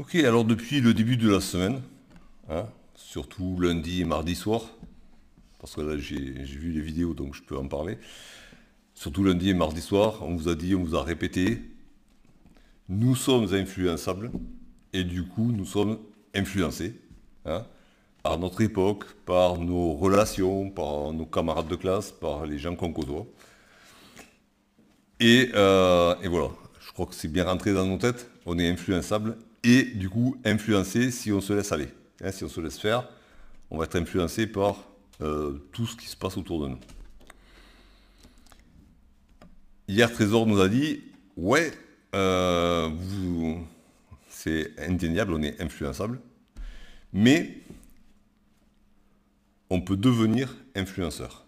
Ok, alors depuis le début de la semaine, hein, surtout lundi et mardi soir, parce que là j'ai vu les vidéos donc je peux en parler, surtout lundi et mardi soir, on vous a dit, on vous a répété, nous sommes influençables et du coup nous sommes influencés hein, par notre époque, par nos relations, par nos camarades de classe, par les gens qu'on côtoie. Et, euh, et voilà, je crois que c'est bien rentré dans nos têtes, on est influençable et du coup influencé si on se laisse aller. Hein, si on se laisse faire, on va être influencé par euh, tout ce qui se passe autour de nous. Hier, Trésor nous a dit, ouais, euh, c'est indéniable, on est influençable, mais on peut devenir influenceur.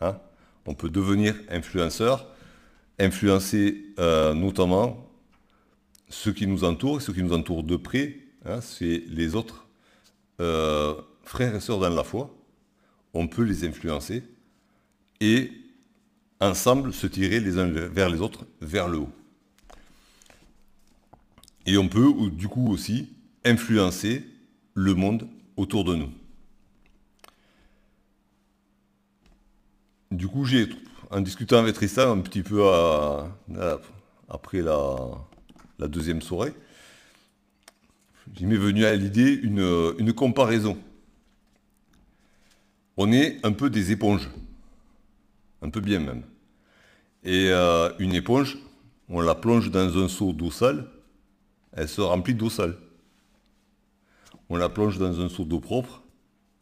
Hein. on peut devenir influenceur, influencer euh, notamment ceux qui nous entourent, ceux qui nous entourent de près, hein, c'est les autres euh, frères et sœurs dans la foi. On peut les influencer et ensemble se tirer les uns vers les autres vers le haut. Et on peut du coup aussi influencer le monde autour de nous. Du coup, j'ai, en discutant avec Tristan un petit peu après la, la deuxième soirée, il m'est venu à l'idée une, comparaison. On est un peu des éponges, un peu bien même. Et euh, une éponge, on la plonge dans un seau d'eau sale, elle se remplit d'eau sale. On la plonge dans un seau d'eau propre,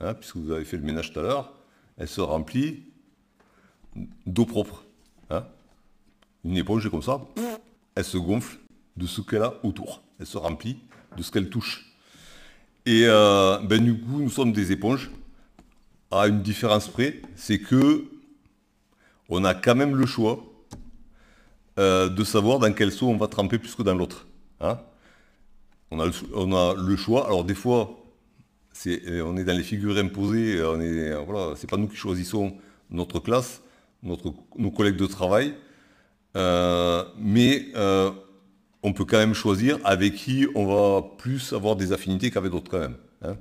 hein, puisque vous avez fait le ménage tout à l'heure, elle se remplit d'eau propre. Hein. Une éponge est comme ça, elle se gonfle, de ce qu'elle a autour. Elle se remplit de ce qu'elle touche. Et euh, ben, du coup, nous sommes des éponges. À une différence près, c'est que on a quand même le choix euh, de savoir dans quel seau on va tremper plus que dans l'autre. Hein. on, a le, choix. Alors des fois, euh, on est dans les figures imposées. On est, c'est pas nous qui choisissons notre classe, nos collègues de travail. mais on peut quand même choisir avec qui on va plus avoir des affinités qu'avec d'autres quand même. Hein.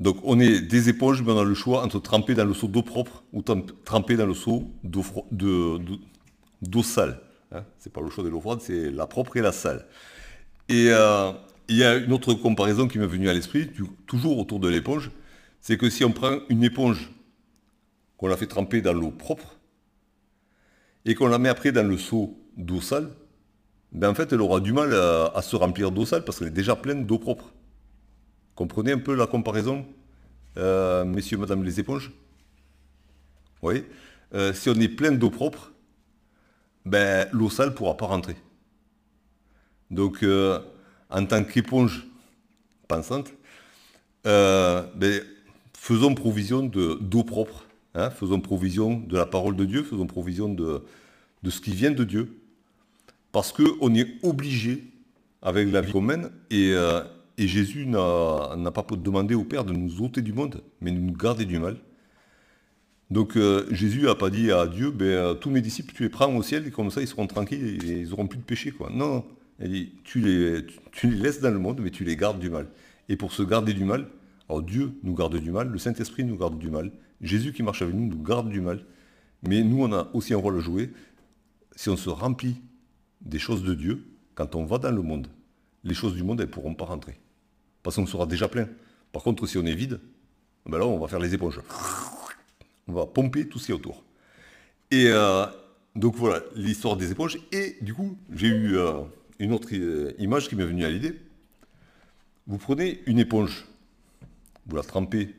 Donc on est des éponges, mais on a le choix entre tremper dans le seau d'eau propre ou tremper dans le seau d'eau sale. Hein. C'est pas le choix de l'eau froide, c'est la propre et la sale. Et euh, il y a une autre comparaison qui m'est venue à l'esprit, toujours autour de l'éponge, c'est que si on prend une éponge qu'on la fait tremper dans l'eau propre et qu'on la met après dans le seau d'eau sale, ben en fait, elle aura du mal à, se remplir d'eau sale parce qu'elle est déjà pleine d'eau propre. Comprenez un peu la comparaison, euh, messieurs, madame les éponges? Oui. Euh, si on est plein d'eau propre, ben, l'eau sale ne pourra pas rentrer. Donc, euh, en tant qu'éponge pensante, ben, faisons provision d'eau propre. Hein, faisons provision de la parole de Dieu, faisons provision de ce qui vient de Dieu. Parce qu'on est obligé, avec la vie qu'on mène, et, euh, Jésus n'a pas demandé au Père de nous ôter du monde, mais de nous garder du mal. Donc euh, Jésus n'a pas dit à Dieu, ben, euh, tous mes disciples, tu les prends au ciel, et comme ça ils seront tranquilles, et ils n'auront plus de péché. Quoi. Non, il dit, tu les, tu les laisses dans le monde, mais tu les gardes du mal. Et pour se garder du mal, alors Dieu nous garde du mal, le Saint-Esprit nous garde du mal, Jésus qui marche avec nous nous garde du mal. Mais nous, on a aussi un rôle à jouer. Si on se remplit des choses de Dieu, quand on va dans le monde, les choses du monde, elles ne pourront pas rentrer. Parce qu'on sera déjà plein. Par contre, si on est vide, ben là, on va faire les éponges. On va pomper tout ce qui est autour. Et euh, donc voilà, l'histoire des éponges. Et du coup, j'ai eu euh, une autre euh, image qui m'est venue à l'idée. Vous prenez une éponge, vous la trempez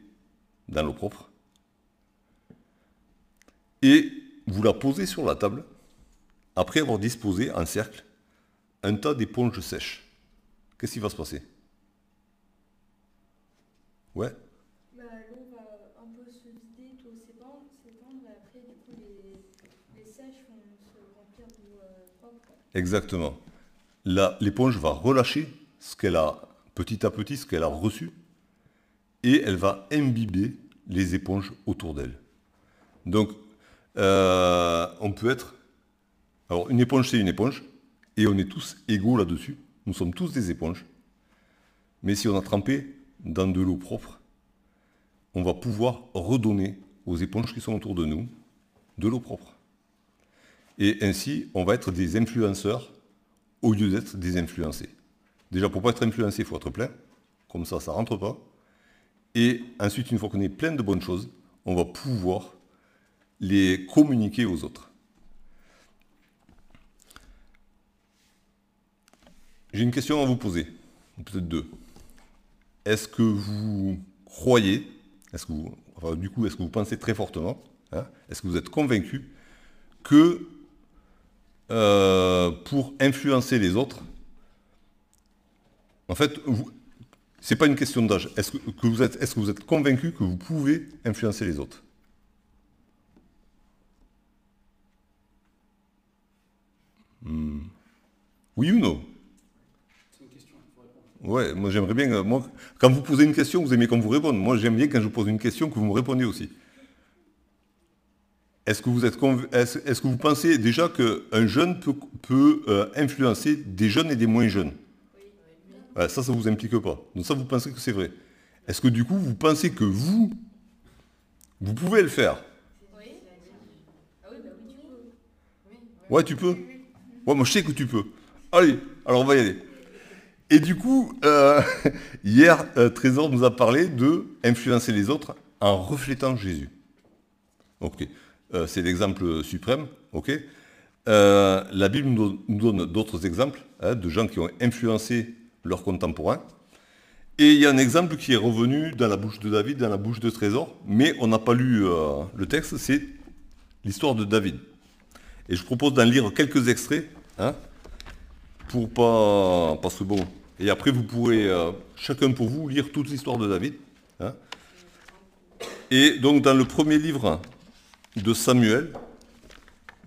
dans l'eau propre, et vous la posez sur la table, après avoir disposé en cercle un tas d'éponges sèches. Qu'est-ce qui va se passer? Ouais. Bah, l'eau va un peu se vider, tout s'étendre, et après, du coup, les, sèches vont se remplir d'eau euh, propre. Exactement. L'éponge va relâcher ce qu'elle a, petit à petit, ce qu'elle a reçu, et elle va imbiber les éponges autour d'elle. Donc, euh, on peut être alors, une éponge, c'est une éponge, et on est tous égaux là-dessus. Nous sommes tous des éponges. Mais si on a trempé dans de l'eau propre, on va pouvoir redonner aux éponges qui sont autour de nous de l'eau propre. Et ainsi, on va être des influenceurs au lieu d'être des influencés. Déjà, pour pas être influencé, il faut être plein. Comme ça, ça rentre pas. Et ensuite, une fois qu'on est plein de bonnes choses, on va pouvoir les communiquer aux autres. J'ai une question à vous poser, peut-être deux. Est-ce que vous croyez, est-ce que enfin, du coup, est-ce que vous pensez très fortement, hein, est-ce que vous êtes convaincu que euh, pour influencer les autres, en fait, ce n'est pas une question d'âge. Est-ce que, vous êtes, est-ce que vous êtes convaincu que vous pouvez influencer les autres? Hmm. Oui ou non C'est une question, il faut répondre. Ouais, moi j'aimerais bien. Euh, moi, quand vous posez une question, vous aimez qu'on vous réponde. Moi j'aime bien quand je pose une question que vous me répondez aussi. Est-ce que vous est-ce, que vous pensez déjà qu'un jeune peut, euh, influencer des jeunes et des moins jeunes? Ça, ça ne vous implique pas. Donc ça, vous pensez que c'est vrai. Est-ce que du coup, vous pensez que vous, vous pouvez le faire? Oui. Oui, oui, tu peux. Ouais, tu peux. Ouais, moi je sais que tu peux. Allez, alors on va y aller. Et du coup, euh, hier, euh, Trésor nous a parlé de influencer les autres en reflétant Jésus. Ok, euh, c'est l'exemple suprême. Ok, la Bible nous donne d'autres exemples hein, de gens qui ont influencé leurs contemporains. Et il y a un exemple qui est revenu dans la bouche de David, dans la bouche de Trésor, mais on n'a pas lu le texte, c'est l'histoire de David. Et je propose d'en lire quelques extraits, hein, pour pas... Parce que bon... Et après, vous pourrez, euh, chacun pour vous, lire toute l'histoire de David. Hein. Et donc, dans le premier livre de Samuel,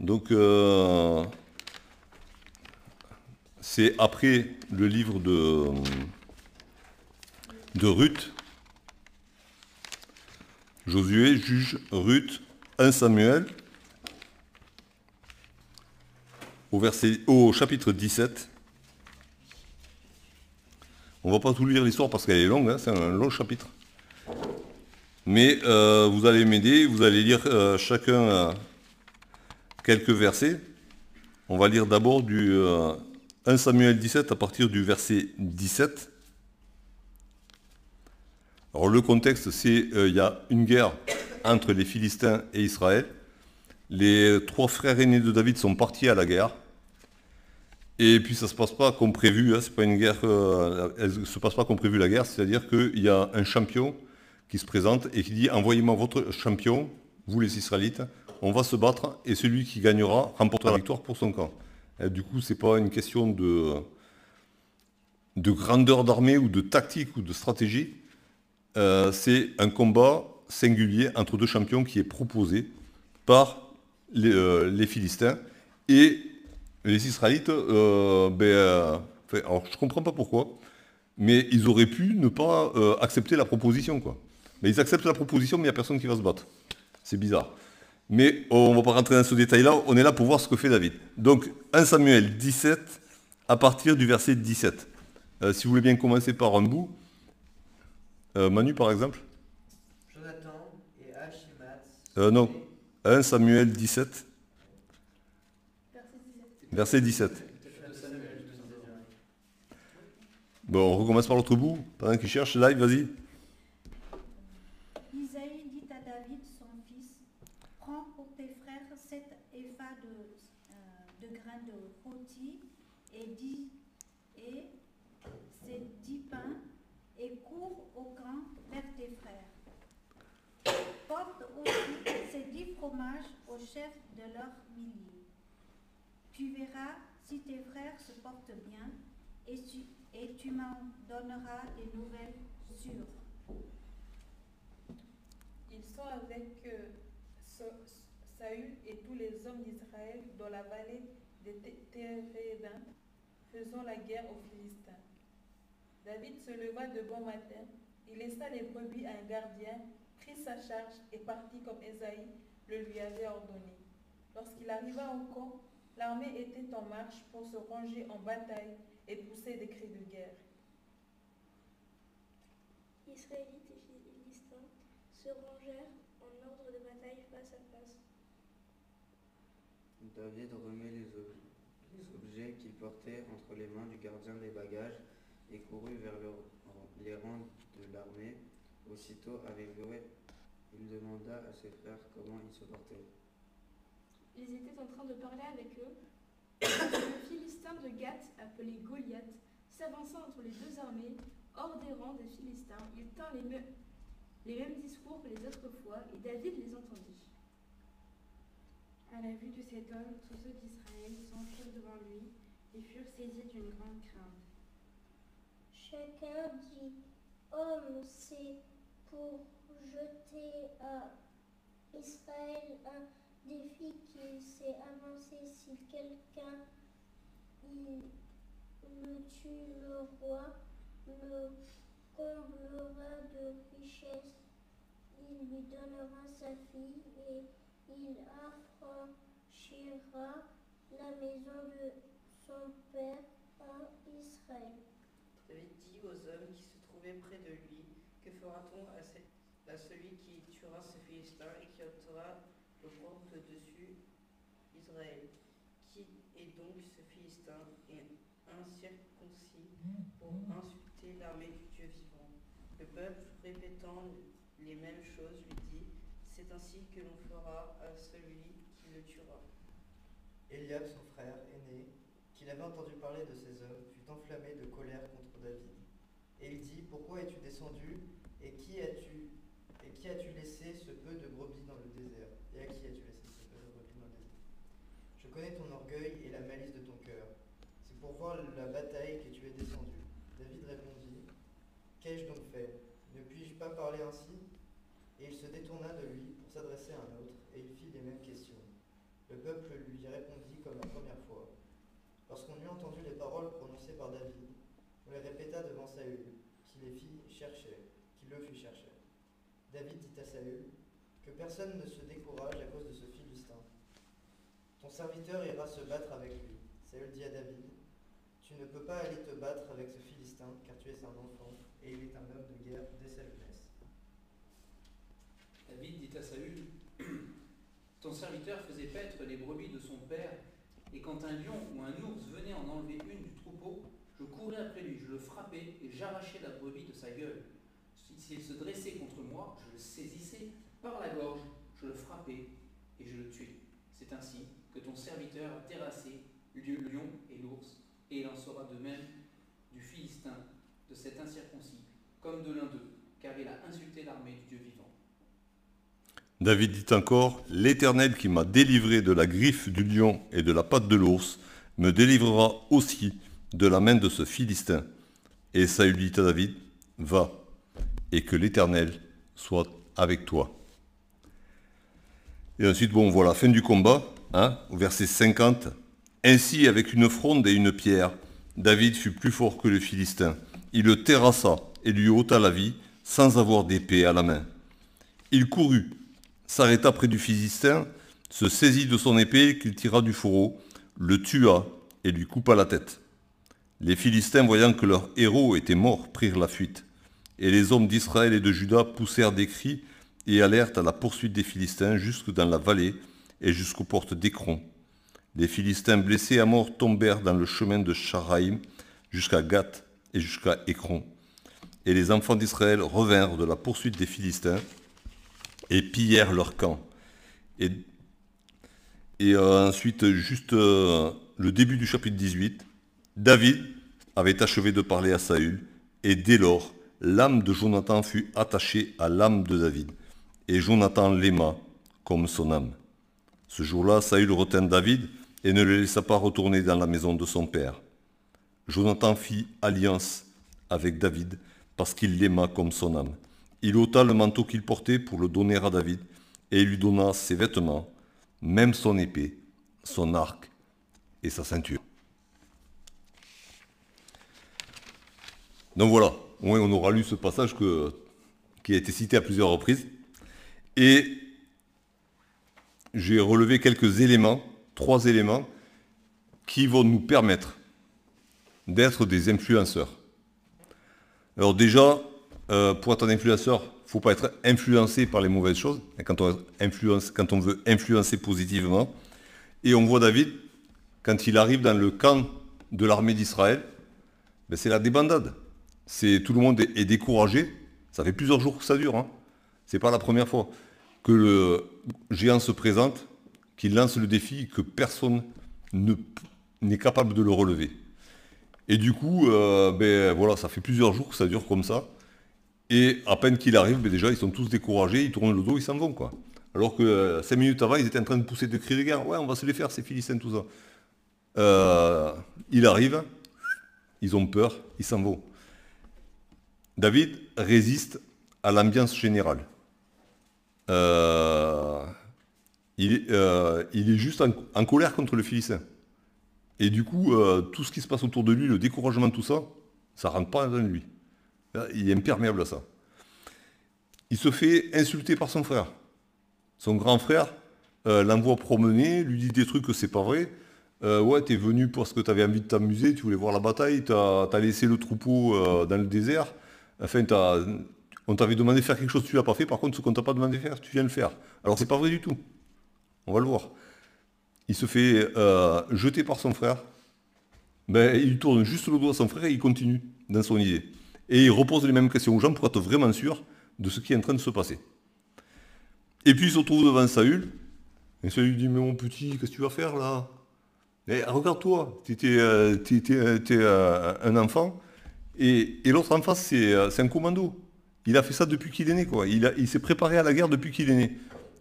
donc... Euh, c'est après le livre de, de Ruth. Josué juge Ruth 1 Samuel au, au chapitre 17. On ne va pas tout lire l'histoire parce qu'elle est longue, hein, c'est un long chapitre. Mais euh, vous allez m'aider, vous allez lire euh, chacun euh, quelques versets. On va lire d'abord du 1 Samuel 17 à partir du verset 17. Alors le contexte, c'est qu'il euh, y a une guerre entre les Philistins et Israël. Les trois frères aînés de David sont partis à la guerre. Et puis ça se passe pas comme prévu, hein, c'est pas une guerre, euh, se passe pas comme prévu la guerre, c'est-à-dire qu'il y a un champion qui se présente et qui dit envoyez-moi votre champion, vous les Israélites, on va se battre et celui qui gagnera remportera la victoire pour son camp du coup, ce n'est pas une question de, de grandeur d'armée ou de tactique ou de stratégie. Euh, c'est un combat singulier entre deux champions qui est proposé par les, euh, Philistins et les Israélites. Euh, ben, alors, je ne comprends pas pourquoi, mais ils auraient pu ne pas accepter la proposition. Quoi. Mais ils acceptent la proposition, mais il n'y a personne qui va se battre. C'est bizarre. Mais on ne va pas rentrer dans ce détail-là, on est là pour voir ce que fait David. Donc 1 Samuel 17, à partir du verset 17. Euh, si vous voulez bien commencer par un bout. Euh, Manu par exemple. Jonathan et euh, non, 1 Samuel 17. Verset 17. Bon, on recommence par l'autre bout, pendant qu'il cherche. Live, vas-y. au chef de leur millier. Tu verras si se portent bien et, tu m'en donneras des nouvelles sûres. Ils sont avec euh, Saül et tous les hommes d'Israël dans la vallée de Térédin, faisant la guerre aux Philistins. David se leva de bon matin, il laissa les brebis à un gardien, prit sa charge et partit comme Esaïe le lui avait ordonné. Lorsqu'il arriva au camp, l'armée était en marche pour se ranger en bataille et pousser des cris de guerre. Israélites et Philistins se rangèrent en ordre de bataille face à face. David remet les, ob- les objets qu'il portait entre les mains du gardien des bagages et courut vers le- les rangs de l'armée. Aussitôt arrivé, il demanda à ses frères comment ils se portaient. Ils étaient en train de parler avec eux. Le Philistin de Gath, appelé Goliath, s'avança entre les deux armées, hors des rangs des Philistins. Il tint les, me- les mêmes discours que les autres fois, et David les entendit. À la vue de cet homme, tous ceux d'Israël s'enfuirent devant lui et furent saisis d'une grande crainte. Chacun dit Homme, c'est pour jeter à Israël un défi qui s'est avancé. Si quelqu'un le tue, le roi le comblera de richesses. Il lui donnera sa fille et il affranchira la maison de son père en Israël. David dit aux hommes qui se trouvaient près de lui, Que fera-t-on à celui qui tuera ce Philistin et qui ôtera l'opprobre de dessus Israël Qui est donc ce Philistin et incirconcis pour insulter l'armée du Dieu vivant Le peuple, répétant les mêmes choses, lui dit C'est ainsi que l'on fera à celui qui le tuera. Eliab, son frère aîné, qu'il avait entendu parler de ces hommes, fut enflammé de colère contre David. Et il dit, Pourquoi es-tu descendu et qui as-tu et qui as-tu laissé ce peu de brebis dans le désert? Et à qui as-tu laissé ce peu de brebis dans le désert Je connais ton orgueil et la malice de ton cœur. C'est pour voir la bataille que tu es descendu. David répondit, Qu'ai-je donc fait? Ne puis-je pas parler ainsi Et il se détourna de lui pour s'adresser à un autre, et il fit les mêmes questions. Le peuple lui répondit comme la première fois. Lorsqu'on eut entendu les paroles prononcées par David, on les répéta devant Saül, qui les fit chercher, qui le fit chercher. David dit à Saül, Que personne ne se décourage à cause de ce Philistin. Ton serviteur ira se battre avec lui. Saül dit à David, Tu ne peux pas aller te battre avec ce Philistin, car tu es un enfant, et il est un homme de guerre dès sa jeunesse. David dit à Saül Ton serviteur faisait paître les brebis de son père, et quand un lion ou un ours venait en enlever une du troupeau, je courais après lui, je le frappais et j'arrachais la brebis de sa gueule. Si- S'il se dressait contre moi, je le saisissais par la gorge, je le frappais et je le tuais. C'est ainsi ton serviteur a terrassé le lion et l'ours, et il en sera de même du Philistin, de cet incirconcis, comme de l'un d'eux, car il a insulté l'armée du Dieu vivant. David dit encore, L'Éternel qui m'a délivré de la griffe du lion et de la patte de l'ours, me délivrera aussi de la main de ce Philistin. Et Saül dit à David, Va, et que l'Éternel soit avec toi. Et ensuite, bon, voilà, fin du combat, hein, au verset 50. Ainsi, avec une fronde et une pierre, David fut plus fort que le Philistin. Il le terrassa et lui ôta la vie, sans avoir d'épée à la main. Il courut, s'arrêta près du Philistin, se saisit de son épée qu'il tira du fourreau, le tua et lui coupa la tête. Les Philistins, voyant que leur héros était mort, prirent la fuite. Et les hommes d'Israël et de Juda poussèrent des cris et allèrent à la poursuite des Philistins jusque dans la vallée et jusqu'aux portes d'Écron. Les Philistins blessés à mort tombèrent dans le chemin de Charaïm jusqu'à Gath et jusqu'à Écron. Et les enfants d'Israël revinrent de la poursuite des Philistins et pillèrent leur camp. Et, et euh, ensuite, juste euh, le début du chapitre 18, David avait achevé de parler à Saül, et dès lors, l'âme de Jonathan fut attachée à l'âme de David, et Jonathan l'aima comme son âme. Ce jour-là, Saül retint David et ne le laissa pas retourner dans la maison de son père. Jonathan fit alliance avec David parce qu'il l'aima comme son âme. Il ôta le manteau qu'il portait pour le donner à David, et il lui donna ses vêtements, même son épée, son arc et sa ceinture. Donc voilà, on aura lu ce passage qui a été cité à plusieurs reprises. Et j'ai relevé quelques éléments, trois éléments, qui vont nous permettre d'être des influenceurs. Alors déjà, euh, pour être un influenceur, faut pas être influencé par les mauvaises choses. Quand, on veut influencer positivement. Et on voit David, quand il arrive dans le camp de l'armée d'Israël, ben c'est la débandade. C'est tout le monde est, est découragé. Ça fait plusieurs jours que ça dure. Hein. C'est pas la première fois que le géant se présente, qu'il lance le défi, que personne ne- n'est capable de le relever. Et du coup, euh, ben voilà, ça fait plusieurs jours que ça dure comme ça. Et à peine qu'il arrive, ben déjà, ils sont tous découragés, ils tournent le dos, ils s'en vont, quoi. Alors que euh, cinq minutes avant, ils étaient en train de pousser des cris de guerre. Ouais, on va se les faire, ces Philistins, tout ça. Euh, il arrive, ils ont peur, ils s'en vont. David résiste à l'ambiance générale. Euh, il, est, euh, il est juste en, colère contre le Philistin. Et du coup, euh, tout ce qui se passe autour de lui, le découragement, tout ça, ça rentre pas dans lui. Il est imperméable à ça. Il se fait insulter par son frère. Son grand frère l'envoie promener, lui dit des trucs que c'est pas vrai. Ouais, t'es venu parce que t'avais envie de t'amuser, tu voulais voir la bataille, t'as as laissé le troupeau dans le désert. Enfin, t'as- on t'avait demandé de faire quelque chose, tu l'as pas fait. Par contre, ce qu'on t'a pas demandé de faire, tu viens le faire. Alors c'est pas vrai du tout. On va le voir. Il se fait euh, jeter par son frère. Ben, il tourne juste le dos à son frère et il continue dans son idée. Et il repose les mêmes questions aux gens pour être vraiment sûr de ce qui est en train de se passer. Et puis il se retrouve devant Saül. Et Saül lui dit, mais mon petit, qu'est-ce que tu vas faire là? Eh, Regarde-toi, tu étais, un enfant. Et, l'autre en face, euh, c'est un commando. Il a fait ça depuis qu'il est né. quoi. Il, s'est préparé à la guerre depuis qu'il est né.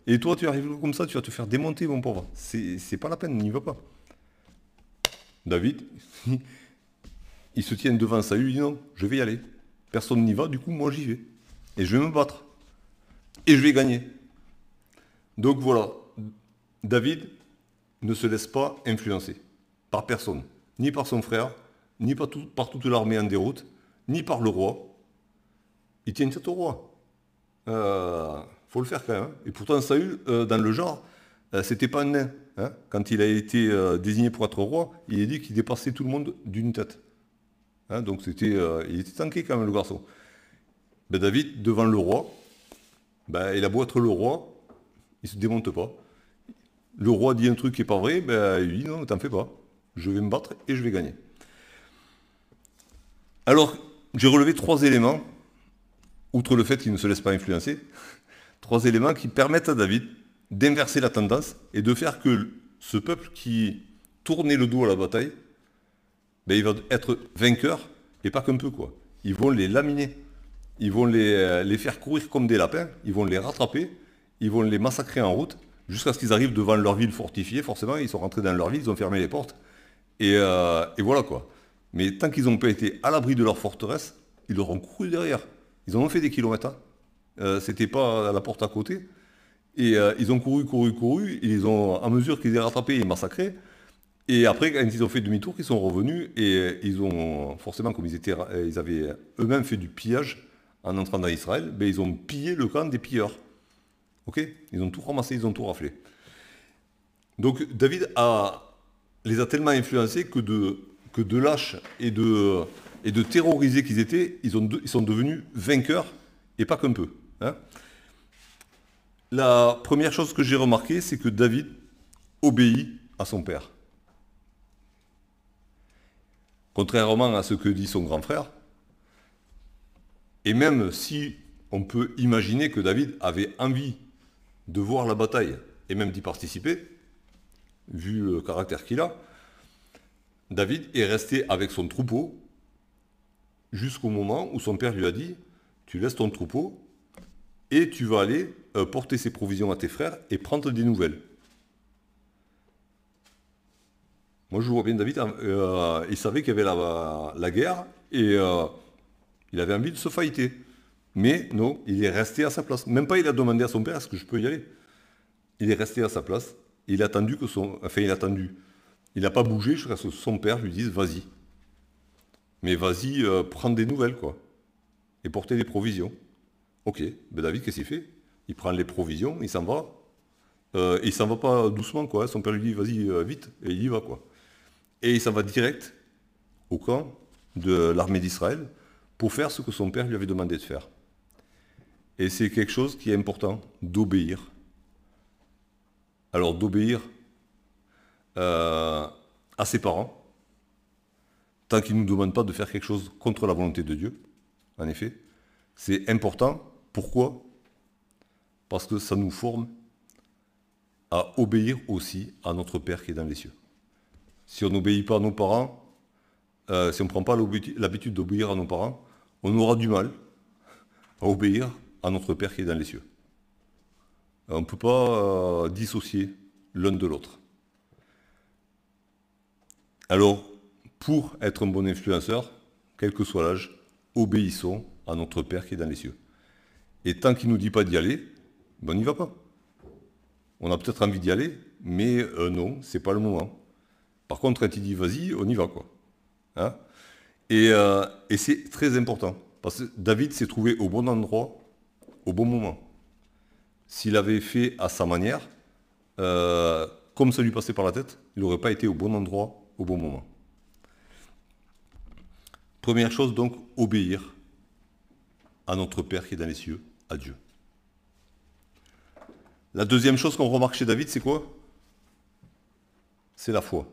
Et toi, tu arrives comme ça, tu vas te faire démonter, mon pauvre. C'est pas la peine, n'y va pas. David, il se tient devant Saül, il dit non, je vais y aller. Personne n'y va, du coup, moi j'y vais. Et je vais me battre. Et je vais gagner. Donc voilà, David ne se laisse pas influencer par personne, ni par son frère, ni par, tout- par toute l'armée en déroute, ni par le roi. Il tient tête au roi. Euh, faut le faire quand même. hein. Et pourtant, Saül, euh, dans le genre, euh, c'était pas un nain. hein. Quand il a été euh, désigné pour être roi, il est dit qu'il dépassait tout le monde d'une tête. Hein, donc c'était, il était tanké quand même le garçon. Ben, David, devant le roi, ben, il a beau être le roi, il se démonte pas. Le roi dit un truc qui est pas vrai, ben, il dit non, t'en fais pas. Je vais me battre et je vais gagner. Alors, j'ai relevé trois éléments, outre le fait qu'il ne se laisse pas influencer, trois éléments qui permettent à David d'inverser la tendance et de faire que ce peuple qui tournait le dos à la bataille, ben, il va être vainqueur, et pas qu'un peu, quoi. Ils vont les laminer. Ils vont les, euh, les faire courir comme des lapins, ils vont les rattraper, ils vont les massacrer en route, jusqu'à ce qu'ils arrivent devant leur ville fortifiée, forcément, ils sont rentrés dans leur ville, ils ont fermé les portes, et, euh, et voilà quoi. Mais tant qu'ils n'ont pas été à l'abri de leur forteresse, ils leur ont couru derrière. Ils ont fait des kilomètres. hein. Euh, C'était pas à la porte à côté. Et euh, ils ont couru, couru, couru. Ils ont, à mesure qu'ils les rattrapés, ils massacraient. Et après, quand ils ont fait demi-tour, ils sont revenus. Et euh, ils ont, forcément, comme ils, étaient, ils avaient eux-mêmes fait du pillage en entrant dans Israël, ben, ils ont pillé le camp des pilleurs. Ok? Ils ont tout ramassé, ils ont tout raflé. Donc David a, les a tellement influencés que de, que de lâches et de, et de terrorisés qu'ils étaient, ils, ont ils sont devenus vainqueurs et pas qu'un peu. hein. La première chose que j'ai remarqué, c'est que David obéit à son père. Contrairement à ce que dit son grand frère, et même si on peut imaginer que David avait envie de voir la bataille et même d'y participer, vu le caractère qu'il a, David est resté avec son troupeau jusqu'au moment où son père lui a dit Tu laisses ton troupeau et tu vas aller euh, porter ses provisions à tes frères et prendre des nouvelles. Moi, je vois bien David, euh, il savait qu'il y avait la, guerre et euh, il avait envie de se fighter. Mais non, il est resté à sa place. Même pas il a demandé à son père est-ce que je peux y aller? Il est resté à sa place. Il a attendu que son. Enfin, il a attendu. Il n'a pas bougé jusqu'à ce que son père lui dise vas-y. Mais vas-y, euh, prends des nouvelles, quoi. Et porter des provisions. Ok, ben David, qu'est-ce qu'il fait? Il prend les provisions, il s'en va. Euh, et il s'en va pas doucement, quoi. Son père lui dit vas-y, euh, vite. Et il y va, quoi. Et il s'en va direct au camp de l'armée d'Israël pour faire ce que son père lui avait demandé de faire. Et c'est quelque chose qui est important, d'obéir. Alors d'obéir euh, à ses parents, tant qu'ils ne nous demandent pas de faire quelque chose contre la volonté de Dieu, en effet. C'est important. Pourquoi? Parce que ça nous forme à obéir aussi à notre Père qui est dans les cieux. Si on n'obéit pas à nos parents, euh, si on ne prend pas l'habitude d'obéir à nos parents, on aura du mal à obéir à notre Père qui est dans les cieux. On ne peut pas euh, dissocier l'un de l'autre. Alors, pour être un bon influenceur, quel que soit l'âge, obéissons à notre Père qui est dans les cieux. Et tant qu'il ne nous dit pas d'y aller, ben on n'y va pas. On a peut-être envie d'y aller, mais euh, non, c'est pas le moment. Par contre, quand il dit vas-y, on y va quoi. Hein? Euh, et, c'est très important, parce que David s'est trouvé au bon endroit, au bon moment. S'il avait fait à sa manière, euh, comme ça lui passait par la tête, il n'aurait pas été au bon endroit, au bon moment. Première chose donc, obéir à notre Père qui est dans les cieux, à Dieu. La deuxième chose qu'on remarque chez David, c'est quoi? C'est la foi.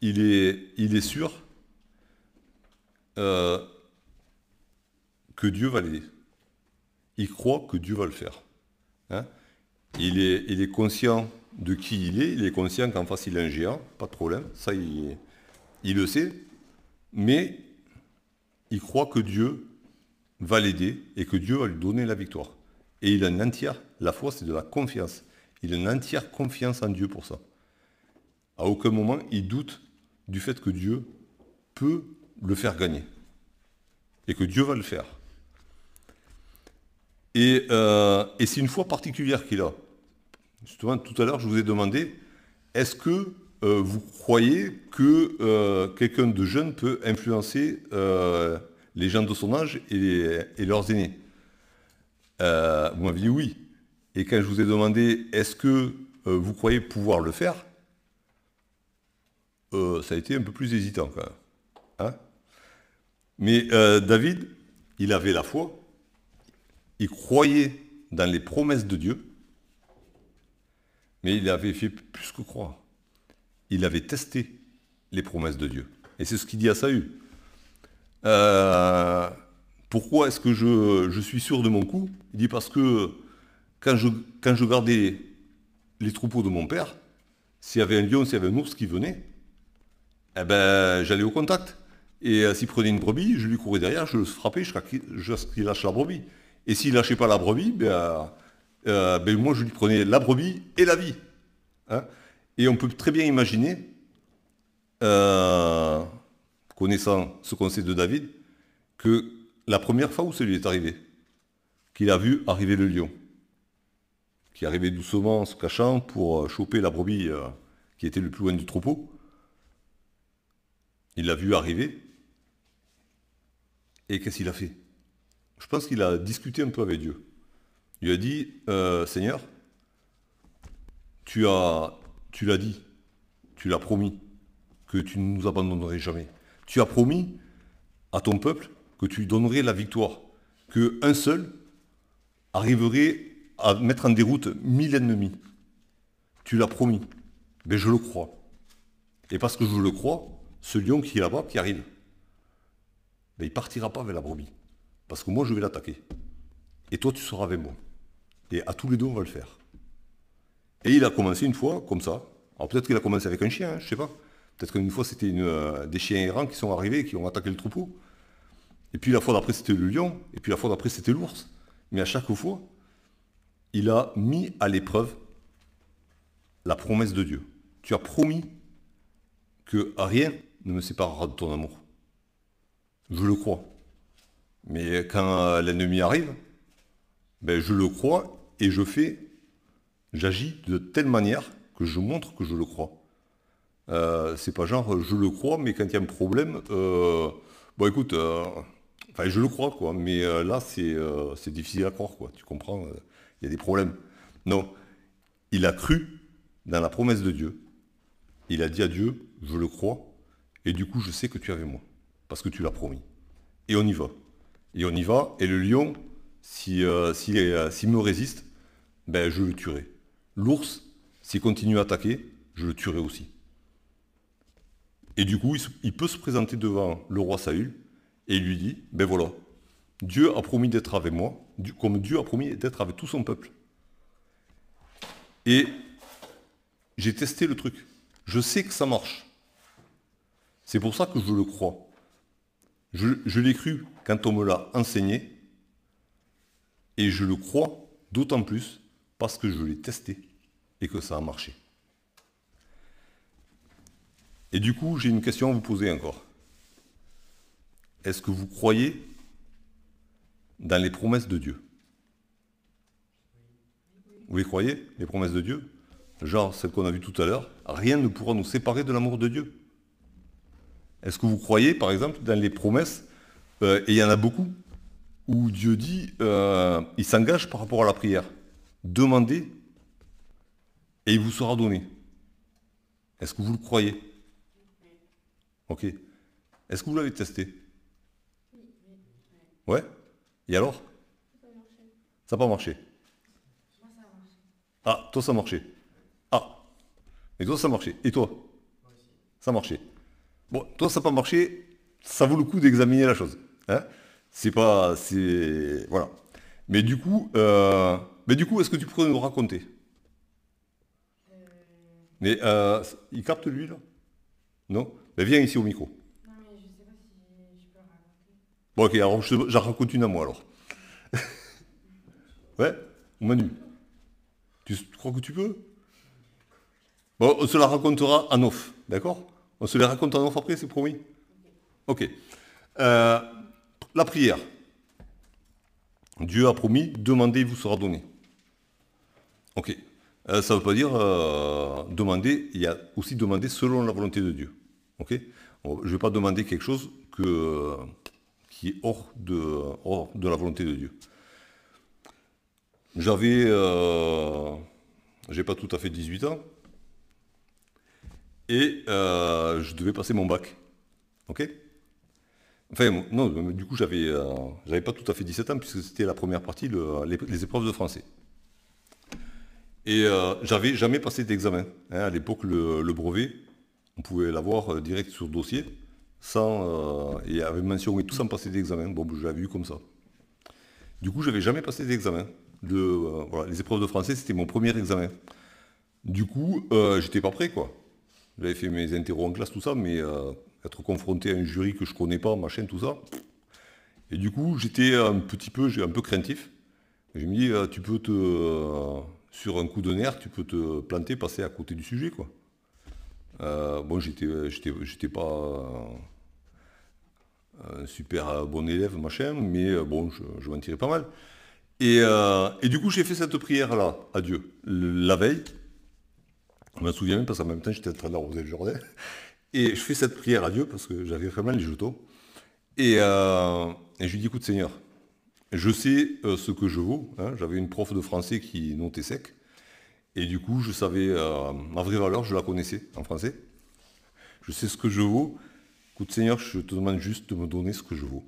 Il est, sûr euh, que Dieu va l'aider. Il croit que Dieu va le faire. Hein. il, est, conscient de qui il est, il est conscient qu'en face il a un géant, pas de problème, ça il le sait, mais il croit que Dieu va l'aider et que Dieu va lui donner la victoire. Et il a une entière, la foi c'est de la confiance, il a une entière confiance en Dieu pour ça. À aucun moment il doute du fait que Dieu peut le faire gagner et que Dieu va le faire. Et, euh, et c'est une foi particulière qu'il a. Justement, tout à l'heure, je vous ai demandé, est-ce que euh, vous croyez que euh, quelqu'un de jeune peut influencer euh, les gens de son âge et, leurs aînés? Vous m'avez dit oui. Et quand je vous ai demandé, est-ce que vous croyez pouvoir le faire Ça a été un peu plus hésitant quand même. Hein? Mais David, il avait la foi, il croyait dans les promesses de Dieu, mais il avait fait plus que croire il avait testé les promesses de Dieu. Et c'est ce qu'il dit à Saül. Euh, pourquoi est-ce que je, suis sûr de mon coup? Il dit parce que quand je, gardais les troupeaux de mon père, s'il y avait un lion, s'il y avait un ours qui venait, eh ben, j'allais au contact. Et euh, s'il prenait une brebis, je lui courais derrière, je le frappais jusqu'à ce qu'il lâche la brebis. Et s'il ne lâchait pas la brebis, ben, euh, ben, moi je lui prenais la brebis et la vie. Hein et on peut très bien imaginer, euh, connaissant ce qu'on sait de David, que la première fois où ça lui est arrivé, qu'il a vu arriver le lion, qui arrivait doucement en se cachant pour euh, choper la brebis euh, qui était le plus loin du troupeau, il l'a vu arriver, et qu'est-ce qu'il a fait? Je pense qu'il a discuté un peu avec Dieu. Il a dit, Seigneur, tu as tu l'as dit, tu l'as promis, que tu ne nous abandonnerais jamais. Tu as promis à ton peuple que tu donnerais la victoire, que un seul arriverait à mettre en déroute mille ennemis. Tu l'as promis. Mais je le crois. Et parce que je le crois, ce lion qui est là-bas, qui arrive, ben, il partira pas vers la brebis. Parce que moi, je vais l'attaquer. Et toi, tu seras avec moi. Et à tous les deux, on va le faire. Et il a commencé une fois comme ça. Alors peut-être qu'il a commencé avec un chien, je hein, je sais pas. Peut-être qu'une fois c'était euh, des chiens errants qui sont arrivés, qui ont attaqué le troupeau. Et puis la fois d'après c'était le lion, et puis la fois d'après c'était l'ours. Mais à chaque fois, il a mis à l'épreuve la promesse de Dieu. Tu as promis que rien ne me séparera de ton amour. Je le crois. Mais quand l'ennemi arrive, ben je le crois et je fais j'agis de telle manière que je montre que je le crois. Euh, c'est pas genre je le crois, mais quand il y a un problème, euh, bon écoute, euh, enfin je le crois quoi, mais là c'est difficile à croire quoi, tu comprends, il y a des problèmes. Non, il a cru dans la promesse de Dieu. Il a dit à Dieu, je le crois, et du coup je sais que tu es avec moi. parce que tu l'as promis. Et on y va. Et on y va, et le lion, si, euh, s'il est- euh, s'il me résiste, ben je le tuerai. L'ours, s'il continue à attaquer, je le tuerai aussi. Et du coup, il, peut se présenter devant le roi Saül, et lui dit, ben voilà, Dieu a promis d'être avec moi, comme Dieu a promis d'être avec tout son peuple. Et j'ai testé le truc. Je sais que ça marche. C'est pour ça que je le crois. Je, je l'ai cru quand on me l'a enseigné. Et je le crois d'autant plus parce que je l'ai testé et que ça a marché. Et du coup, j'ai une question à vous poser encore. Est-ce que vous croyez dans les promesses de Dieu? Vous les croyez, les promesses de Dieu? Genre celle qu'on a vue tout à l'heure, rien ne pourra nous séparer de l'amour de Dieu. Est-ce que vous croyez, par exemple, dans les promesses, euh, et il y en a beaucoup, où Dieu dit, euh, il s'engage par rapport à la prière? Demandez, et il vous sera donné. Est-ce que vous le croyez? Ok. Est-ce que vous l'avez testé? Ouais Et alors? Ça n'a pas marché. Ah, toi ça a marché. Ah. Et toi ça a marché. Et toi? Ça a marché. Bon, toi ça n'a pas marché, ça vaut le coup d'examiner la chose. Hein c'est pas. C'est. Voilà. Mais du coup, euh, mais du coup, est-ce que tu pourrais nous raconter Mais euh, il capte lui là Non? Ben viens ici au micro. Non, mais je sais pas si je peux raconter. Bon ok, alors je, j'en raconte une à moi alors. ouais Manu tu, tu crois que tu peux? Bon, on se la racontera en off, d'accord? On se les raconte en off après, c'est promis? Ok. Euh, la prière. Dieu a promis, demandez, il vous sera donné. Ok. Euh, ça ne veut pas dire euh, demander, il y a aussi demander selon la volonté de Dieu. Ok Je ne vais pas demander quelque chose qui est hors de, hors de la volonté de Dieu. J'avais, euh, j'ai pas tout à fait 18 ans, et euh, je devais passer mon bac. Ok Enfin, non, du coup, j'avais, j'avais pas tout à fait 17 ans, puisque c'était la première partie, le- les, les épreuves de français. Et euh, j'avais jamais passé d'examen. hein. à l'époque, le, brevet, on pouvait l'avoir euh, direct sur dossier, sans, euh, et avec mention tout sans passer d'examen. Bon, je l'avais eu comme ça. Du coup, j'avais jamais passé d'examen. De, euh, les épreuves de français, c'était mon premier examen. Du coup, j'étais pas prêt, quoi. J'avais fait mes interros en classe, tout ça, mais être confronté à un jury que je connais pas, machin, tout ça. Et du coup, j'étais un petit peu, un peu craintif. Je me dis, tu peux te, sur un coup de nerf, tu peux te planter, passer à côté du sujet, quoi. Euh, bon, j'étais, pas un super bon élève, machin, mais euh, bon, je, m'en tirais pas mal. Et, euh, et du coup, j'ai fait cette prière-là à Dieu la veille. Je me souviens même parce qu'en même temps, j'étais en train d'arroser le jardin. Et je fais cette prière à Dieu parce que j'avais vraiment les jetons. Et, euh, et je lui dis, écoute Seigneur, je sais euh, ce que je vaux. hein. J'avais une prof de français qui notait sec. Et du coup, je savais, euh, ma vraie valeur, je la connaissais en français. Je sais ce que je vaux. Écoute Seigneur, je te demande juste de me donner ce que je vaux.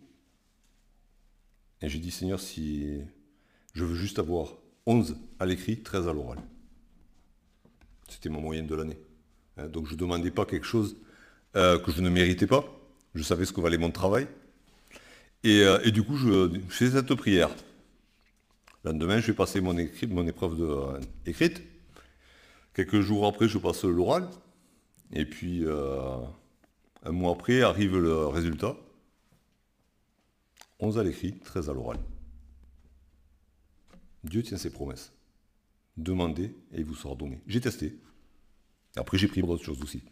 Et j'ai dit, Seigneur, si je veux juste avoir 11 à l'écrit, 13 à l'oral. C'était ma moyenne de l'année. Hein, Donc je ne demandais pas quelque chose euh, que je ne méritais pas. Je savais ce que valait mon travail. Et, euh, et du coup, je, fais cette prière. Le lendemain, je vais passer mon, mon épreuve de, euh, écrite. Quelques jours après, je passe l'oral. Et puis, euh, un mois après, arrive le résultat. 11 à l'écrit, 13 à l'oral. Dieu tient ses promesses. Demandez et il vous sera donné. J'ai testé. Après, j'ai pris d'autres choses aussi.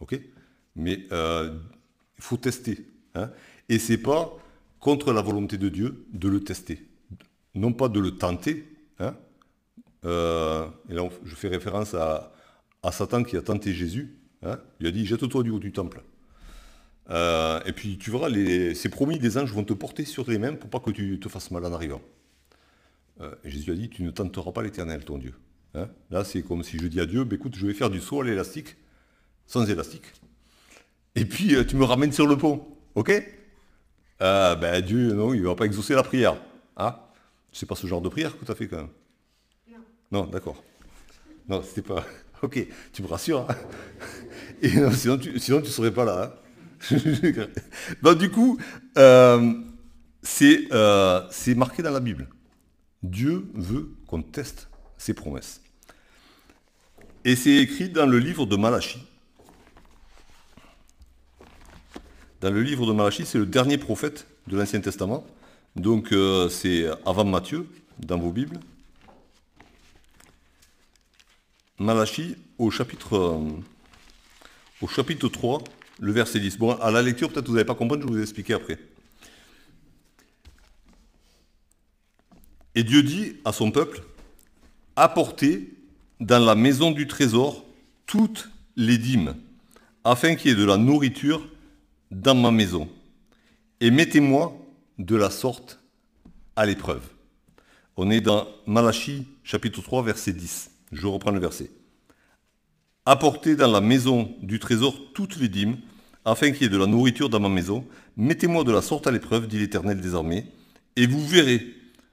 OK? Mais il faut tester. hein. Et c'est pas contre la volonté de Dieu de le tester. Non pas de le tenter. hein. Euh, et là, je fais référence à, Satan qui a tenté Jésus. hein. Il a dit Jette-toi du haut du temple. Euh, et puis tu verras, les- c'est promis, les anges vont te porter sur les mains pour pas que tu te fasses mal en arrivant. Euh, Jésus a dit, tu ne tenteras pas l'éternel, ton Dieu. Hein Là, c'est comme si je dis à Dieu, bah, écoute, je vais faire du saut à l'élastique, sans élastique. Et puis, tu me ramènes sur le pont. Ok? Euh, Ben Dieu, non, il ne va pas exaucer la prière. Ah C'est pas ce genre de prière que tu as fait quand même? Non. Non, d'accord. Non, c'était pas... Ok, tu me rassures. hein Et non, sinon, tu, sinon tu serais pas là. hein Donc du coup, euh, c'est euh, c'est marqué dans la Bible. Dieu veut qu'on teste ses promesses. Et c'est écrit dans le livre de Malachie. Dans le livre de Malachie, c'est le dernier prophète de l'Ancien Testament. Donc euh, c'est avant Matthieu, dans vos Bibles. Malachie, au chapitre, euh, au chapitre 3, le verset 10. Bon, à la lecture, peut-être vous n'allez pas comprendre, je vais vous expliquer après. Et Dieu dit à son peuple, apportez dans la maison du trésor toutes les dîmes, afin qu'il y ait de la nourriture dans ma maison. Et mettez-moi de la sorte à l'épreuve. On est dans Malachie chapitre 3 verset 10. Je reprends le verset. Apportez dans la maison du trésor toutes les dîmes, afin qu'il y ait de la nourriture dans ma maison. Mettez-moi de la sorte à l'épreuve, dit l'Éternel des armées, et vous verrez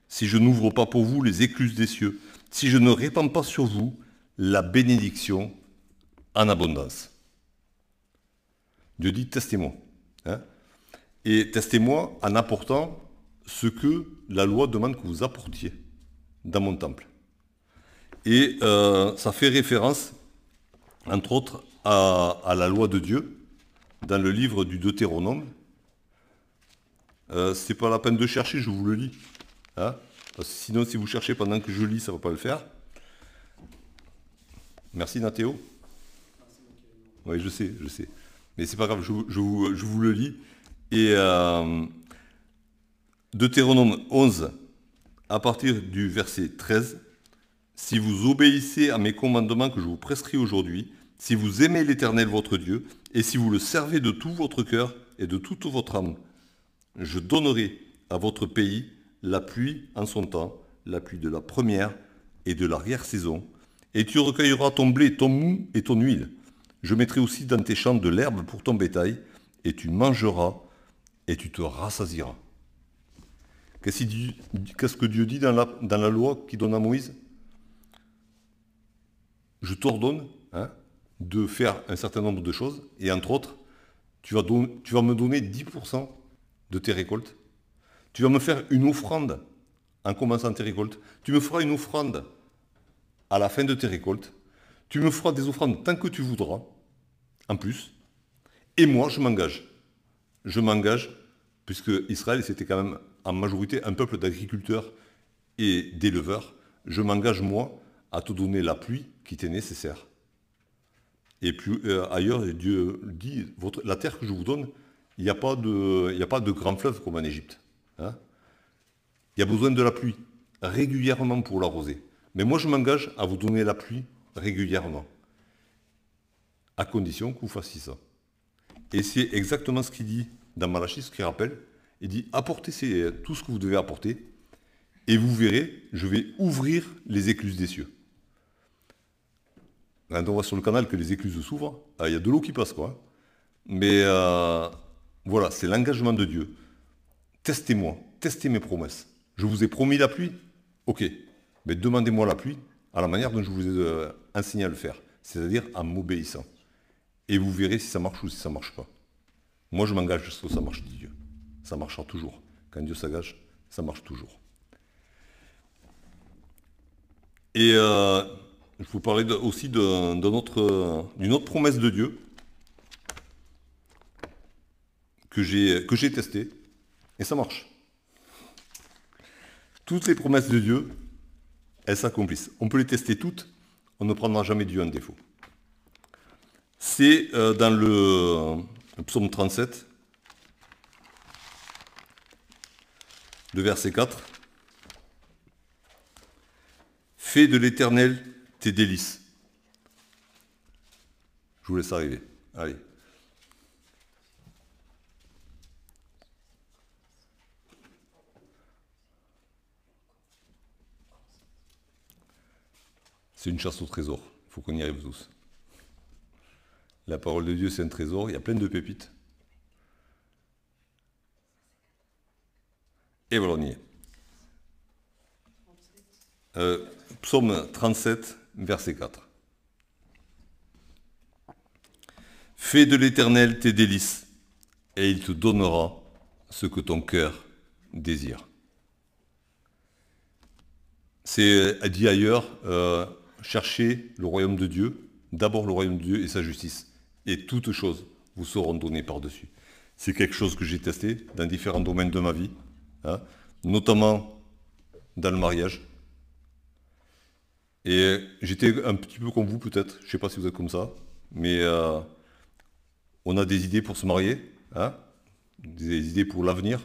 si je n'ouvre pas pour vous les écluses des cieux, si je ne répands pas sur vous la bénédiction en abondance. Dieu dit, testez-moi. Et testez-moi en apportant ce que la loi demande que vous apportiez dans mon temple. Et euh, ça fait référence, entre autres, à, à la loi de Dieu, dans le livre du Deutéronome. Euh, c'est pas la peine de chercher, je vous le lis. Hein Parce que sinon, si vous cherchez pendant que je lis, ça ne va pas le faire. Merci Nathéo. Oui, je sais, je sais. Mais c'est pas grave, je vous le lis. Et euh, Deutéronome 11, à partir du verset 13, si vous obéissez à mes commandements que je vous prescris aujourd'hui, si vous aimez l'Éternel votre Dieu, et si vous le servez de tout votre cœur et de toute votre âme, je donnerai à votre pays la pluie en son temps, la pluie de la première et de l'arrière-saison, et tu recueilleras ton blé, ton mou et ton huile. Je mettrai aussi dans tes champs de l'herbe pour ton bétail, et tu mangeras et tu te rassasieras. Qu'est-ce que Dieu dit dans la, loi qu'il donne à Moïse? Je t'ordonne hein, de faire un certain nombre de choses, et entre autres, tu vas, tu vas me donner 10% de tes récoltes. Tu vas me faire une offrande en commençant tes récoltes. Tu me feras une offrande à la fin de tes récoltes. Tu me feras des offrandes tant que tu voudras, en plus. Et moi, je m'engage. Je m'engage, puisque Israël, c'était quand même en majorité un peuple d'agriculteurs et d'éleveurs. Je m'engage, moi, à te donner la pluie qui t'est nécessaire. Et puis euh, ailleurs, Dieu dit, la terre que je vous donne, il n'y a, pas de- il n'y a pas de grand fleuve comme en Égypte. hein. Il y a besoin de la pluie régulièrement pour l'arroser. Mais moi, je m'engage à vous donner la pluie régulièrement, à condition que vous fassiez ça. Et c'est exactement ce qu'il dit dans Malachie, ce qu'il rappelle. Il dit, apportez tout ce que vous devez apporter, et vous verrez, je vais ouvrir les écluses des cieux. Quand on voit sur le canal que les écluses s'ouvrent, ah, il y a de l'eau qui passe, quoi. Mais euh, voilà, c'est l'engagement de Dieu. Testez-moi, testez mes promesses. Je vous ai promis la pluie Ok, mais demandez-moi la pluie à la manière dont je vous ai euh, enseigné à le faire, c'est-à-dire en m'obéissant. Et vous verrez si ça marche ou si ça ne marche pas. Moi, je m'engage que ça marche, dit Dieu. Ça marchera toujours. Quand Dieu s'engage, ça marche toujours. Et euh, je vous parlais aussi d'une autre promesse de Dieu que j'ai que j'ai testée, et ça marche. Toutes les promesses de Dieu, elles s'accomplissent. On peut les tester toutes, on ne prendra jamais Dieu en défaut. C'est euh, dans le, psaume 37, le verset 4. Fais de l'éternel tes délices. Je vous laisse arriver. Allez. C'est une chasse au trésor. Il faut qu'on y arrive tous. La parole de Dieu, c'est un trésor. Il y a plein de pépites. Et voilà, on y est. Euh, psaume 37, verset 4. Fais de l'Éternel tes délices, et il te donnera ce que ton cœur désire. C'est euh, dit ailleurs, euh, cherchez le royaume de Dieu, d'abord le royaume de Dieu et sa justice, et toutes choses vous seront données par-dessus. C'est quelque chose que j'ai testé dans différents domaines de ma vie, hein, notamment dans le mariage. Et j'étais un petit peu comme vous peut-être, je ne sais pas si vous êtes comme ça, mais euh, on a des idées pour se marier, hein, des idées pour l'avenir.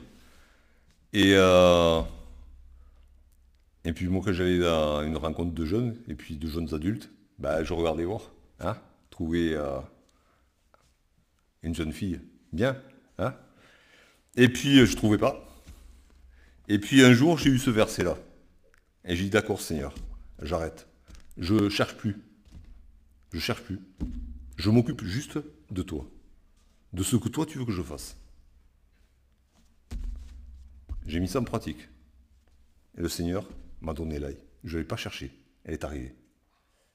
Et, euh, puis moi quand j'allais à une rencontre de jeunes, et puis de jeunes adultes, bah, je regardais voir, hein, trouver euh, une jeune fille bien. Hein. Et puis je ne trouvais pas. Et puis un jour j'ai eu ce verset-là. Et j'ai dit d'accord Seigneur, j'arrête. Je cherche plus. Je cherche plus. Je m'occupe juste de toi. De ce que toi tu veux que je fasse. J'ai mis ça en pratique. Et le Seigneur m'a donné l'œil. Je ne l'ai pas cherché. Elle est arrivée.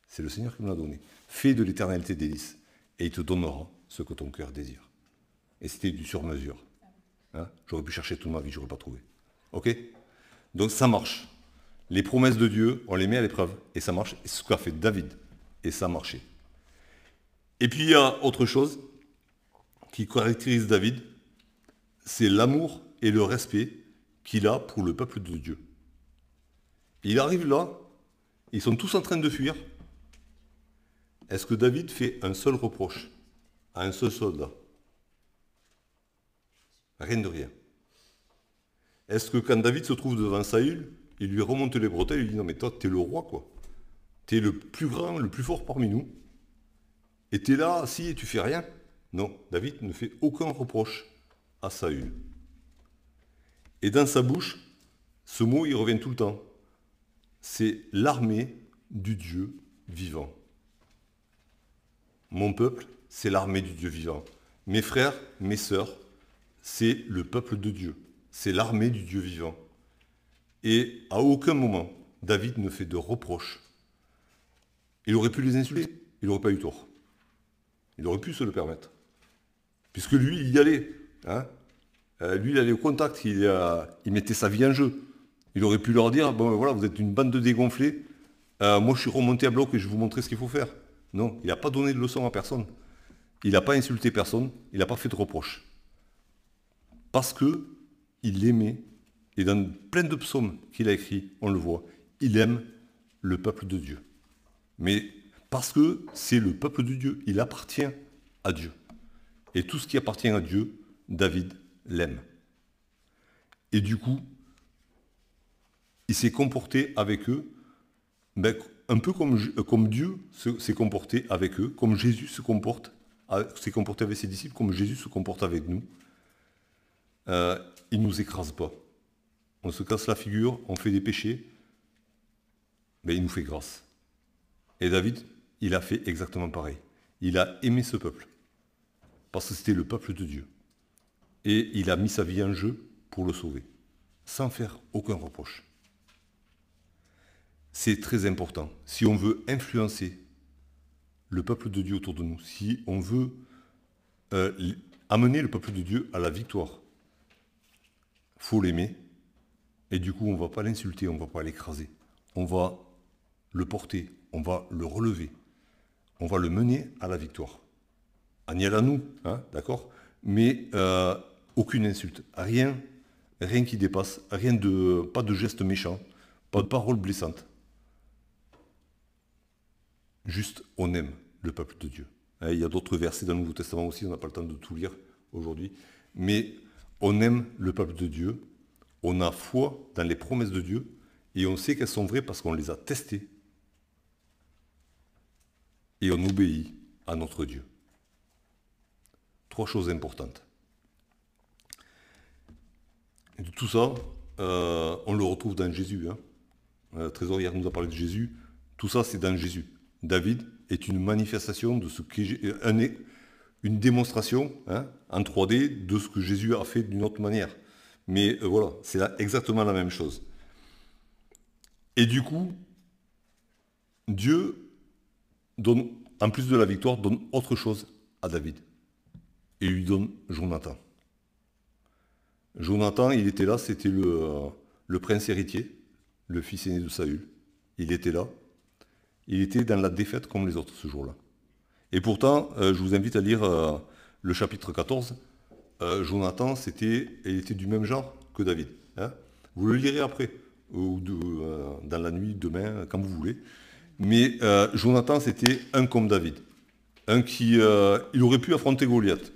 C'est le Seigneur qui me l'a donné. Fais de l'éternalité délice. Et il te donnera ce que ton cœur désire. Et c'était du sur-mesure. Hein? J'aurais pu chercher toute ma vie, je n'aurais pas trouvé. Ok? Donc ça marche. Les promesses de Dieu, on les met à l'épreuve. Et ça marche. C'est ce qu'a fait David. Et ça a marché. Et puis il y a autre chose qui caractérise David, c'est l'amour et le respect qu'il a pour le peuple de Dieu. Il arrive là, ils sont tous en train de fuir. Est-ce que David fait un seul reproche? Un seul soldat Rien de rien. Est-ce que quand David se trouve devant Saül, il lui remonte les bretelles, il lui dit non mais toi t'es le roi quoi. T'es le plus grand, le plus fort parmi nous. Et t'es là assis et tu fais rien Non, David ne fait aucun reproche à Saül. Et dans sa bouche, ce mot il revient tout le temps. C'est l'armée du Dieu vivant. Mon peuple, c'est l'armée du Dieu vivant. Mes frères, mes sœurs, c'est le peuple de Dieu. C'est l'armée du Dieu vivant. Et à aucun moment, David ne fait de reproches. Il aurait pu les insulter, il n'aurait pas eu tort. Il aurait pu se le permettre. Puisque lui, il y allait. Hein euh, lui, il allait au contact, il, euh, il, mettait sa vie en jeu. Il aurait pu leur dire, bon voilà, vous êtes une bande de dégonflés, euh, moi je suis remonté à bloc et je vais vous montrer ce qu'il faut faire. Non, il n'a pas donné de leçon à personne. Il n'a pas insulté personne, il n'a pas fait de reproches. Parce que il aimait, et dans plein de psaumes qu'il a écrits, on le voit, il aime le peuple de Dieu. Mais parce que c'est le peuple de Dieu, il appartient à Dieu. Et tout ce qui appartient à Dieu, David l'aime. Et du coup, il s'est comporté avec eux ben, un peu comme, comme Dieu s'est comporté avec eux, comme Jésus se comporte, s'est comporté avec ses disciples, comme Jésus se comporte avec nous. Euh, il ne nous écrase pas. On se casse la figure, on fait des péchés, mais il nous fait grâce. Et David, il a fait exactement pareil. Il a aimé ce peuple, parce que c'était le peuple de Dieu. Et il a mis sa vie en jeu pour le sauver, sans faire aucun reproche. C'est très important. Si on veut influencer le peuple de Dieu autour de nous, si on veut euh, amener le peuple de Dieu à la victoire, faut l'aimer. Et du coup, on ne va pas l'insulter, on ne va pas l'écraser. On va le porter, on va le relever. On va le mener à la victoire. Agnel à nous, hein, d'accord? Mais euh, aucune insulte, rien, rien qui dépasse, rien de, pas de gestes méchants, pas de paroles blessantes. Juste, on aime le peuple de Dieu. Hein, il y a d'autres versets dans le Nouveau Testament aussi, on n'a pas le temps de tout lire aujourd'hui. Mais on aime le peuple de Dieu, on a foi dans les promesses de Dieu, et on sait qu'elles sont vraies parce qu'on les a testées. Et on obéit à notre Dieu. Trois choses importantes. Et tout ça, euh, on le retrouve dans Jésus. Hein. Euh, trésorière nous a parlé de Jésus. Tout ça, c'est dans Jésus. David est une manifestation de ce qu'est une démonstration hein, en 3D de ce que Jésus a fait d'une autre manière. Mais euh, voilà, c'est exactement la même chose. Et du coup, Dieu en plus de la victoire, donne autre chose à David. Et lui donne Jonathan. Jonathan, il était là, c'était le, euh, le prince héritier, le fils aîné de Saül. Il était là. Il était dans la défaite comme les autres ce jour-là. Et pourtant, euh, je vous invite à lire euh, le chapitre 14. Euh, Jonathan, c'était, il était du même genre que David. hein. Vous le lirez après, ou dans la nuit, demain, quand vous voulez. Mais Jonathan, c'était un comme David. Un qui, il aurait pu affronter Goliath.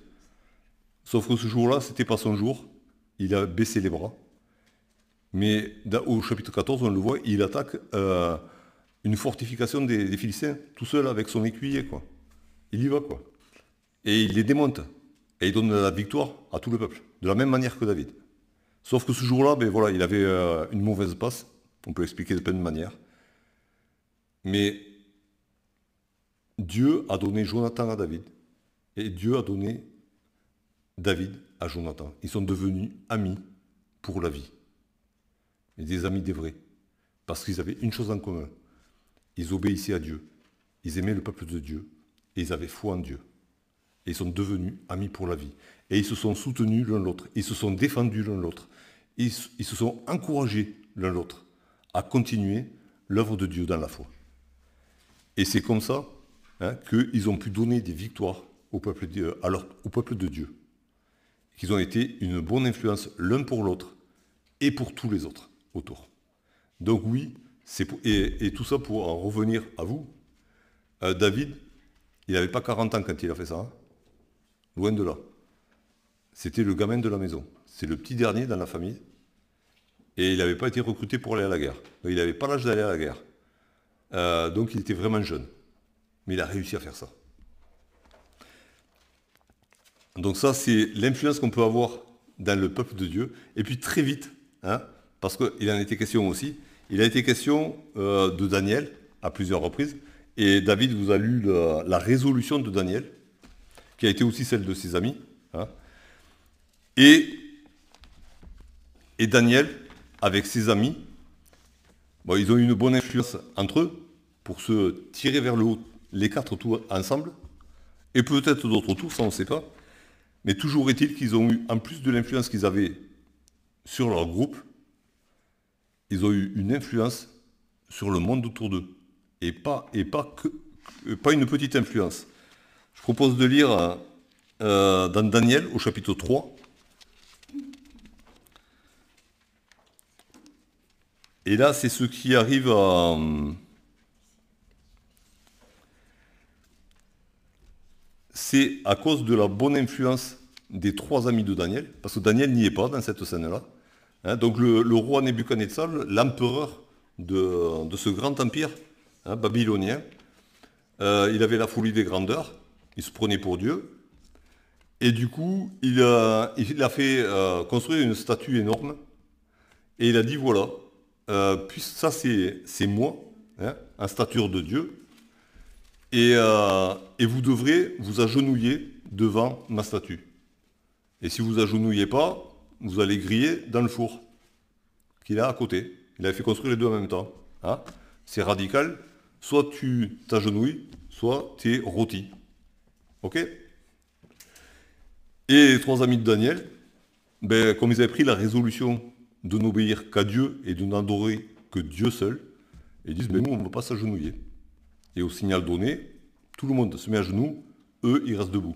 Sauf que ce jour-là, c'était pas son jour. Il a baissé les bras. Mais au chapitre 14, on le voit, il attaque une fortification des, Philistins, tout seul avec son écuyer, quoi. Il y va, quoi. Et il les démonte. Et il donne la victoire à tout le peuple, de la même manière que David. Sauf que ce jour-là, ben voilà, il avait euh, une mauvaise passe. On peut l'expliquer de plein de manières. Mais Dieu a donné Jonathan à David. Et Dieu a donné David à Jonathan. Ils sont devenus amis pour la vie. Et des amis des vrais. Parce qu'ils avaient une chose en commun. Ils obéissaient à Dieu. Ils aimaient le peuple de Dieu. Et ils avaient foi en Dieu. Et ils sont devenus amis pour la vie. Et ils se sont soutenus l'un l'autre. Ils se sont défendus l'un l'autre. Ils, se sont encouragés l'un l'autre à continuer l'œuvre de Dieu dans la foi. Et c'est comme ça hein, qu'ils ont pu donner des victoires au peuple de, au peuple de Dieu. Qu'ils ont été une bonne influence l'un pour l'autre et pour tous les autres autour. Donc oui, et, tout ça pour en revenir à vous. Euh, David, il n'avait pas 40 ans quand il a fait ça. hein. Loin de là. C'était le gamin de la maison. C'est le petit dernier dans la famille. Et il n'avait pas été recruté pour aller à la guerre. Donc, il n'avait pas l'âge d'aller à la guerre. Euh, donc il était vraiment jeune. Mais il a réussi à faire ça. Donc ça, c'est l'influence qu'on peut avoir dans le peuple de Dieu. Et puis très vite, hein, parce qu'il en était question aussi, il a été question euh, de Daniel à plusieurs reprises. Et David vous a lu la, résolution de Daniel, qui a été aussi celle de ses amis. hein. Et, et Daniel, avec ses amis, ils ont eu une bonne influence entre eux pour se tirer vers le haut, les quatre tous ensemble, et peut-être d'autres tours, ça on ne sait pas. Mais toujours est-il qu'ils ont eu, en plus de l'influence qu'ils avaient sur leur groupe, ils ont eu une influence sur le monde autour d'eux. Et pas, et pas, que, que- pas une petite influence. Je propose de lire euh, dans Daniel au chapitre 3. Et là, c'est ce qui arrive à... c'est à cause de la bonne influence des trois amis de Daniel, parce que Daniel n'y est pas dans cette scène-là. Hein, donc le, roi Nebuchadnezzar, l'empereur de, ce grand empire hein, babylonien, euh, il avait la folie des grandeurs, il se prenait pour Dieu, et du coup, il a, fait euh, construire une statue énorme, et il a dit, voilà, euh, ça c'est moi, hein, en stature de Dieu, et, et vous devrez vous agenouiller devant ma statue. Et si vous agenouillez pas, vous allez griller dans le four qu'il a à côté. Il avait fait construire les deux en même temps. hein. C'est radical. Soit tu t'agenouilles, soit tu es rôti. Ok? Et les trois amis de Daniel, ben, comme ils avaient pris la résolution de n'obéir qu'à Dieu et de n'adorer que Dieu seul, ils disent, ben, nous, on ne va pas s'agenouiller. Et au signal donné, tout le monde se met à genoux, eux, ils restent debout.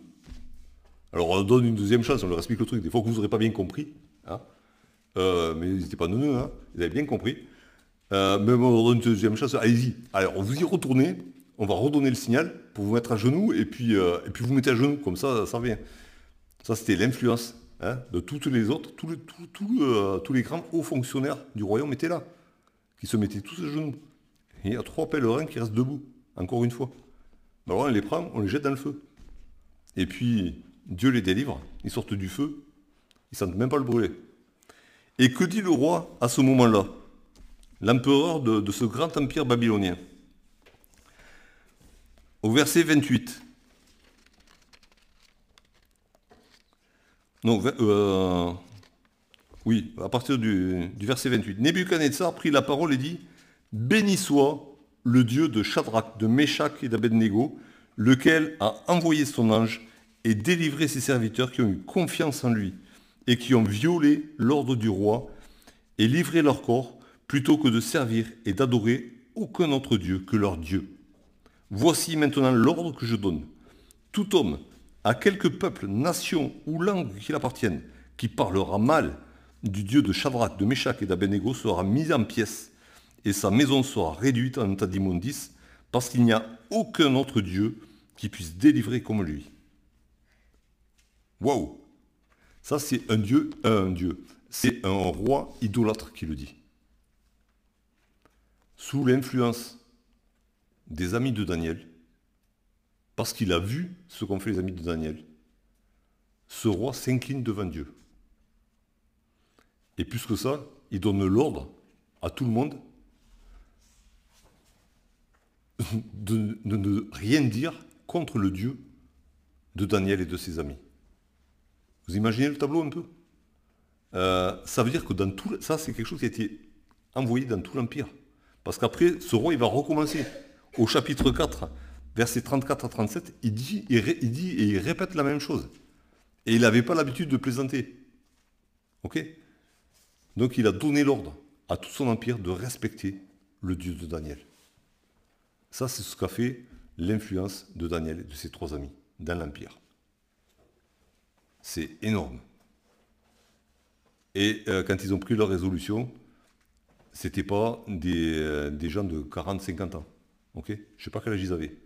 Alors on donne une deuxième chance, on leur explique le truc. Des fois que vous n'aurez pas bien compris, hein. Euh, mais n'étaient pas neuneux, hein. ils avaient bien compris. Euh, mais on leur donne une deuxième chance, allez-y. Alors vous y retournez, on va redonner le signal pour vous mettre à genoux, et puis, euh, et puis vous mettez à genoux, comme ça, ça revient. Ça, c'était l'influence hein, de toutes les autres, euh, tous les grands hauts fonctionnaires du royaume étaient là, qui se mettaient tous à genoux. Et il y a trois pèlerins qui restent debout, encore une fois. Alors on les prend, on les jette dans le feu. Et puis, Dieu les délivre, ils sortent du feu, ils sentent même pas le brûler. Et que dit le roi à ce moment-là? L'empereur de, ce grand empire babylonien. Au verset 28. Non, euh, Oui, à partir du, du verset 28. Nebuchadnezzar prit la parole et dit Béni soit le Dieu de Shadrach, de Meshach et d'Abednego, lequel a envoyé son ange et délivré ses serviteurs qui ont eu confiance en lui et qui ont violé l'ordre du roi et livré leur corps plutôt que de servir et d'adorer aucun autre Dieu que leur Dieu. Voici maintenant l'ordre que je donne. Tout homme, à quelque peuple, nation ou langue qu'il appartienne, qui parlera mal du Dieu de Shadrach, de Meshach et d'Abednego sera mis en pièces et sa maison sera réduite en état d'immondice parce qu'il n'y a aucun autre Dieu qui puisse délivrer comme lui. Waouh Ça c'est un Dieu, un Dieu. C'est un roi idolâtre qui le dit. Sous l'influence des amis de Daniel, parce qu'il a vu ce qu'ont fait les amis de Daniel, ce roi s'incline devant Dieu. Et plus que ça, il donne l'ordre à tout le monde de, ne rien dire contre le Dieu de Daniel et de ses amis. Vous imaginez le tableau un peu? Euh, Ça veut dire que dans tout, ça c'est quelque chose qui a été envoyé dans tout l'Empire. Parce qu'après, ce roi, il va recommencer. Au chapitre 4, versets 34 à 37, il dit, il, dit et il répète la même chose. Et il n'avait pas l'habitude de plaisanter. Ok? Donc il a donné l'ordre à tout son empire de respecter le Dieu de Daniel. Ça, c'est ce qu'a fait l'influence de Daniel et de ses trois amis dans l'Empire. C'est énorme. Et euh, quand ils ont pris leur résolution, c'était pas des, euh, gens de 40-50 ans. ok? Je ne sais pas quel âge ils avaient.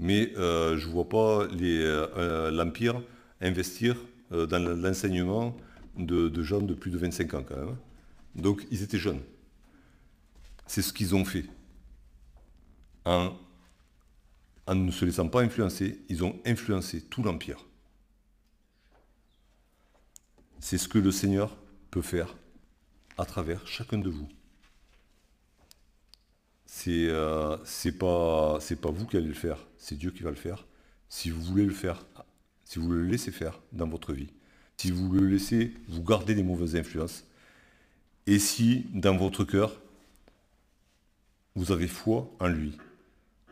Mais euh, je ne vois pas l'Empire investir dans l'enseignement de, de, gens de plus de 25 ans quand même. Hein. Donc ils étaient jeunes. C'est ce qu'ils ont fait en, ne se laissant pas influencer, ils ont influencé tout l'Empire. C'est ce que le Seigneur peut faire à travers chacun de vous. C'est euh, pas, vous qui allez le faire, c'est Dieu qui va le faire. Si vous voulez le faire, si vous le laissez faire dans votre vie, si vous le laissez vous garder des mauvaises influences, et si dans votre cœur, vous avez foi en lui,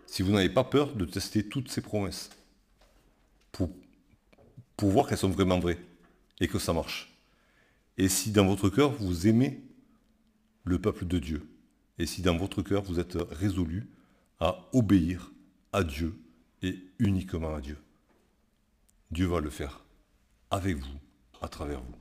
si vous n'avez pas peur de tester toutes ces promesses pour voir qu'elles sont vraiment vraies et que ça marche. Et si dans votre cœur vous aimez le peuple de Dieu, et si dans votre cœur vous êtes résolu à obéir à Dieu et uniquement à Dieu, Dieu va le faire avec vous, à travers vous.